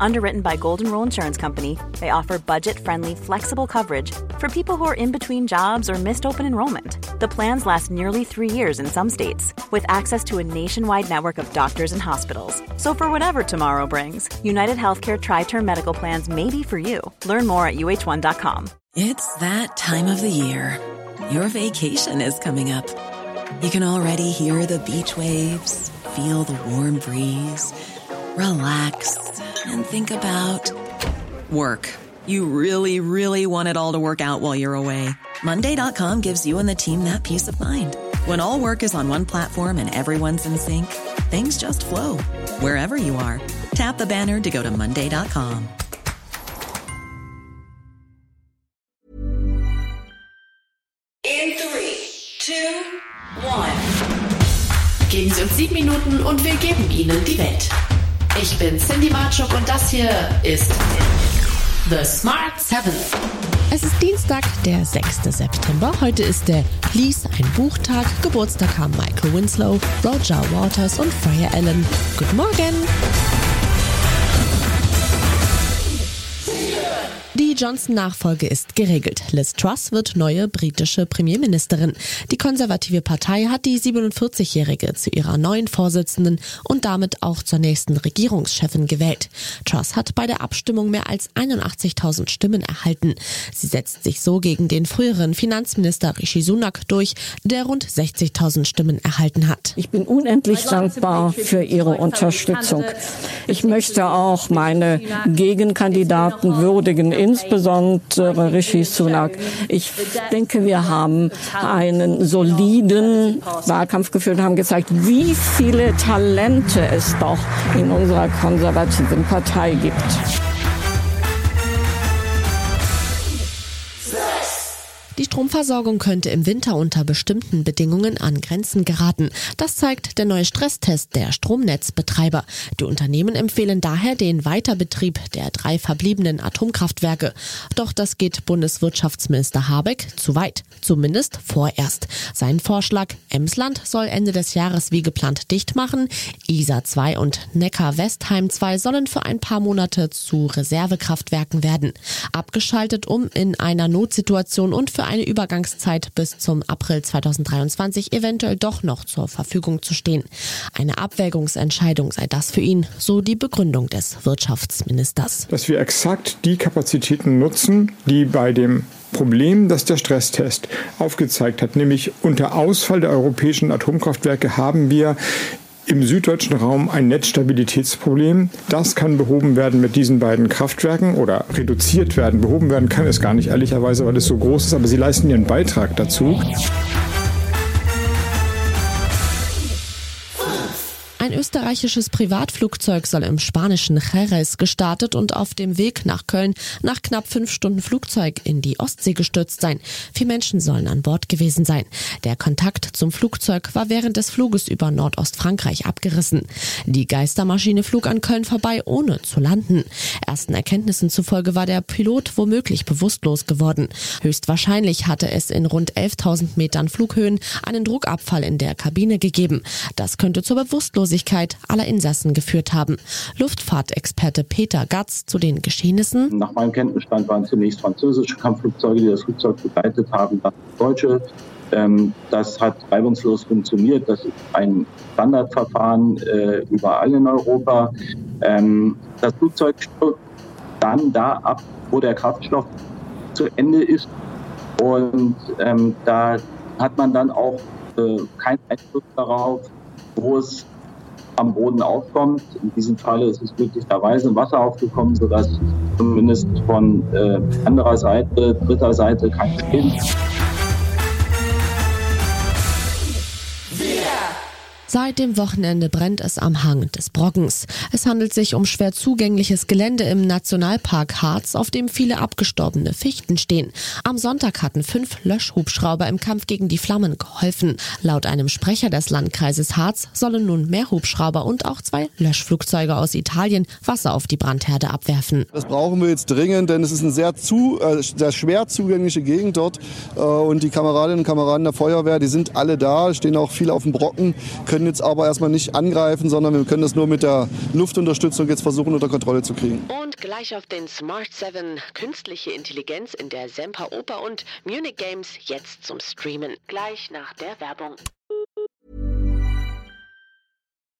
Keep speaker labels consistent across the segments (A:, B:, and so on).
A: Underwritten by Golden Rule Insurance Company, they offer budget friendly, flexible coverage for people who are in between jobs or missed open enrollment. The plans last nearly three years in some states, with access to a nationwide network of doctors and hospitals. So, for whatever tomorrow brings, United Healthcare Tri Term Medical Plans may be for you. Learn more at uh1.com.
B: It's that time of the year. Your vacation is coming up. You can already hear the beach waves, feel the warm breeze, relax and think about work. You really, really want it all to work out while you're away. Monday.com gives you and the team that peace of mind. When all work is on one platform and everyone's in sync, things just flow wherever you are. Tap the banner to go to Monday.com.
C: In three, two, one. Geben Sie uns sieben Minuten und wir geben Ihnen die Welt. Ich bin Cindy Marchuk und das hier ist The Smart 7.
D: Es ist Dienstag, der 6. September. Heute ist der Lies ein Buchtag. Geburtstag haben Michael Winslow, Roger Waters und Freya Allen. Guten Morgen! Die Johnson-Nachfolge ist geregelt. Liz Truss wird neue britische Premierministerin. Die konservative Partei hat die 47-Jährige zu ihrer neuen Vorsitzenden und damit auch zur nächsten Regierungschefin gewählt. Truss hat bei der Abstimmung mehr als 81.000 Stimmen erhalten. Sie setzt sich so gegen den früheren Finanzminister Rishi Sunak durch, der rund 60.000 Stimmen erhalten hat.
E: Ich bin unendlich dankbar für Ihre Unterstützung. Ich möchte auch meine Gegenkandidaten würdigen insbesondere Rishi Sunak. Ich denke, wir haben einen soliden Wahlkampf geführt und haben gezeigt, wie viele Talente es doch in unserer konservativen Partei gibt.
D: Die Stromversorgung könnte im Winter unter bestimmten Bedingungen an Grenzen geraten. Das zeigt der neue Stresstest der Stromnetzbetreiber. Die Unternehmen empfehlen daher den Weiterbetrieb der drei verbliebenen Atomkraftwerke. Doch das geht Bundeswirtschaftsminister Habeck zu weit. Zumindest vorerst. Sein Vorschlag, Emsland soll Ende des Jahres wie geplant dicht machen. Isar 2 und Neckar-Westheim 2 sollen für ein paar Monate zu Reservekraftwerken werden. Abgeschaltet, um in einer Notsituation und für eine Übergangszeit bis zum April 2023 eventuell doch noch zur Verfügung zu stehen. Eine Abwägungsentscheidung sei das für ihn, so die Begründung des Wirtschaftsministers.
F: Dass wir exakt die Kapazitäten nutzen, die bei dem Problem, das der Stresstest aufgezeigt hat, nämlich unter Ausfall der europäischen Atomkraftwerke haben wir im süddeutschen Raum ein Netzstabilitätsproblem. Das kann behoben werden mit diesen beiden Kraftwerken oder reduziert werden. Behoben werden kann es gar nicht, ehrlicherweise, weil es so groß ist, aber sie leisten ihren Beitrag dazu.
D: Ein österreichisches Privatflugzeug soll im spanischen Jerez gestartet und auf dem Weg nach Köln nach knapp fünf Stunden Flugzeug in die Ostsee gestürzt sein. Vier Menschen sollen an Bord gewesen sein. Der Kontakt zum Flugzeug war während des Fluges über Nordostfrankreich abgerissen. Die Geistermaschine flog an Köln vorbei, ohne zu landen. Ersten Erkenntnissen zufolge war der Pilot womöglich bewusstlos geworden. Höchstwahrscheinlich hatte es in rund 11.000 Metern Flughöhen einen Druckabfall in der Kabine gegeben. Das könnte zur Bewusstlosigkeit aller Insassen geführt haben. Luftfahrtexperte Peter Gatz zu den Geschehnissen.
G: Nach meinem Kenntnisstand waren zunächst französische Kampfflugzeuge, die das Flugzeug begleitet haben, dann deutsche. Ähm, das hat reibungslos funktioniert. Das ist ein Standardverfahren äh, überall in Europa. Ähm, das Flugzeug stürzt dann da ab, wo der Kraftstoff zu Ende ist. Und ähm, da hat man dann auch äh, keinen Einfluss darauf, wo es am Boden aufkommt. In diesem Fall ist es glücklicherweise Wasser aufgekommen, sodass zumindest von äh, anderer Seite, dritter Seite kein Schäden.
D: Seit dem Wochenende brennt es am Hang des Brockens. Es handelt sich um schwer zugängliches Gelände im Nationalpark Harz, auf dem viele abgestorbene Fichten stehen. Am Sonntag hatten fünf Löschhubschrauber im Kampf gegen die Flammen geholfen. Laut einem Sprecher des Landkreises Harz sollen nun mehr Hubschrauber und auch zwei Löschflugzeuge aus Italien Wasser auf die Brandherde abwerfen.
H: Das brauchen wir jetzt dringend, denn es ist eine sehr, zu, äh, sehr schwer zugängliche Gegend dort. Äh, und die Kameradinnen und Kameraden der Feuerwehr, die sind alle da, stehen auch viele auf dem Brocken, können jetzt aber erstmal nicht angreifen, sondern wir können das nur mit der Luftunterstützung jetzt versuchen unter Kontrolle zu kriegen.
I: Und gleich auf den Smart 7 künstliche Intelligenz in der Semper Oper und Munich Games jetzt zum Streamen. Gleich nach der Werbung.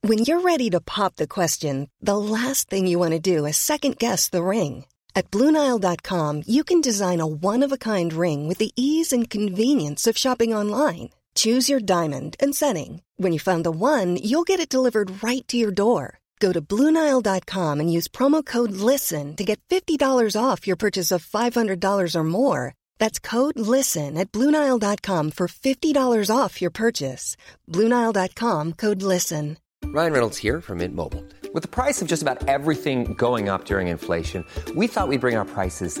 J: When you're ready to pop the question, the last thing you want to do is second guess the ring. At BlueNile.com you can design a one-of-a-kind ring with the ease and convenience of shopping online. Choose your diamond and setting. When you find the one, you'll get it delivered right to your door. Go to Bluenile.com and use promo code LISTEN to get $50 off your purchase of $500 or more. That's code LISTEN at Bluenile.com for $50 off your purchase. Bluenile.com code LISTEN.
K: Ryan Reynolds here from Mint Mobile. With the price of just about everything going up during inflation, we thought we'd bring our prices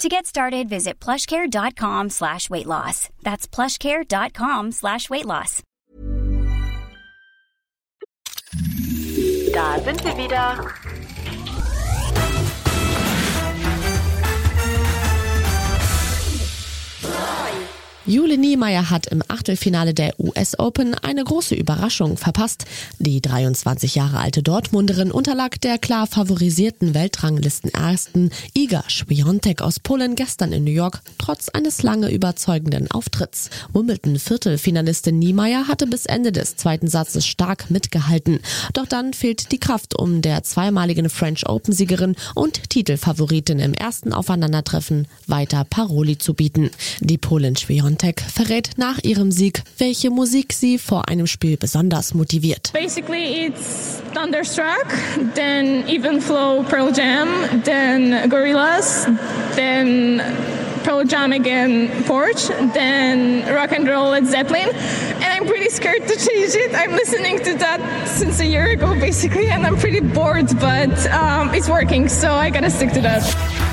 L: To get started, visit plushcare.com slash weight loss. That's plushcare.com slash weight loss.
I: Da sind wir wieder.
D: Jule Niemeyer hat im Achtelfinale der US Open eine große Überraschung verpasst. Die 23 Jahre alte Dortmunderin unterlag der klar favorisierten Weltranglistenersten Iga Świątek aus Polen gestern in New York, trotz eines lange überzeugenden Auftritts. Wimbledon Viertelfinalistin Niemeyer hatte bis Ende des zweiten Satzes stark mitgehalten. Doch dann fehlt die Kraft, um der zweimaligen French Open Siegerin und Titelfavoritin im ersten Aufeinandertreffen weiter Paroli zu bieten. Die Polin Świątek verrät nach ihrem Sieg, welche Musik sie vor einem Spiel besonders motiviert.
M: Basically, it's Thunderstruck, then Even Flow Pearl Jam, then Gorillaz, then Pearl Jam again Porch, then Rock and Roll Led Zeppelin. And I'm pretty scared to change it. I'm listening to that since a year ago, basically, and I'm pretty bored, but um, it's working, so I gotta stick to that.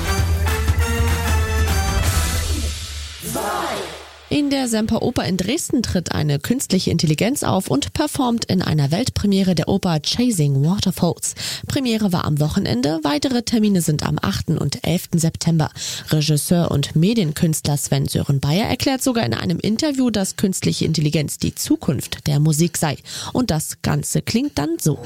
D: In der Semper Oper in Dresden tritt eine künstliche Intelligenz auf und performt in einer Weltpremiere der Oper Chasing Waterfalls. Premiere war am Wochenende, weitere Termine sind am 8. und 11. September. Regisseur und Medienkünstler Sven Sören Bayer erklärt sogar in einem Interview, dass künstliche Intelligenz die Zukunft der Musik sei. Und das Ganze klingt dann so.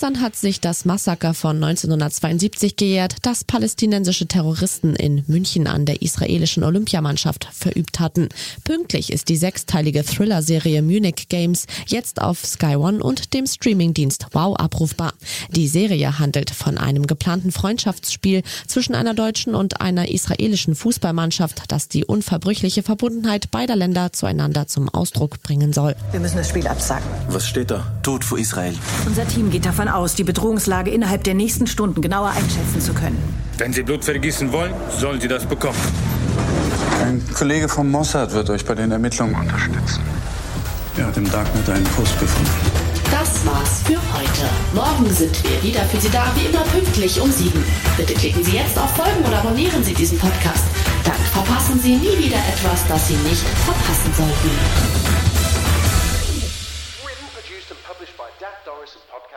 D: Gestern hat sich das Massaker von 1972 gejährt, das palästinensische Terroristen in München an der israelischen Olympiamannschaft verübt hatten. Pünktlich ist die sechsteilige Thriller-Serie Munich Games jetzt auf Sky One und dem Streamingdienst Wow abrufbar. Die Serie handelt von einem geplanten Freundschaftsspiel zwischen einer deutschen und einer israelischen Fußballmannschaft, das die unverbrüchliche Verbundenheit beider Länder zueinander zum Ausdruck bringen soll.
N: Wir müssen das Spiel absagen.
O: Was steht da? Tod für Israel.
N: Unser Team geht davon aus, die Bedrohungslage innerhalb der nächsten Stunden genauer einschätzen zu können.
P: Wenn Sie Blut vergießen wollen, sollen Sie das bekommen.
Q: Ein Kollege vom Mossad wird euch bei den Ermittlungen unterstützen. Er hat im Darknet einen Post gefunden.
C: Das war's für heute. Morgen sind wir wieder für Sie da, wie immer pünktlich um sieben. Bitte klicken Sie jetzt auf Folgen oder abonnieren Sie diesen Podcast. Dann verpassen verpassen Sie nie wieder etwas, das Sie nicht verpassen sollten.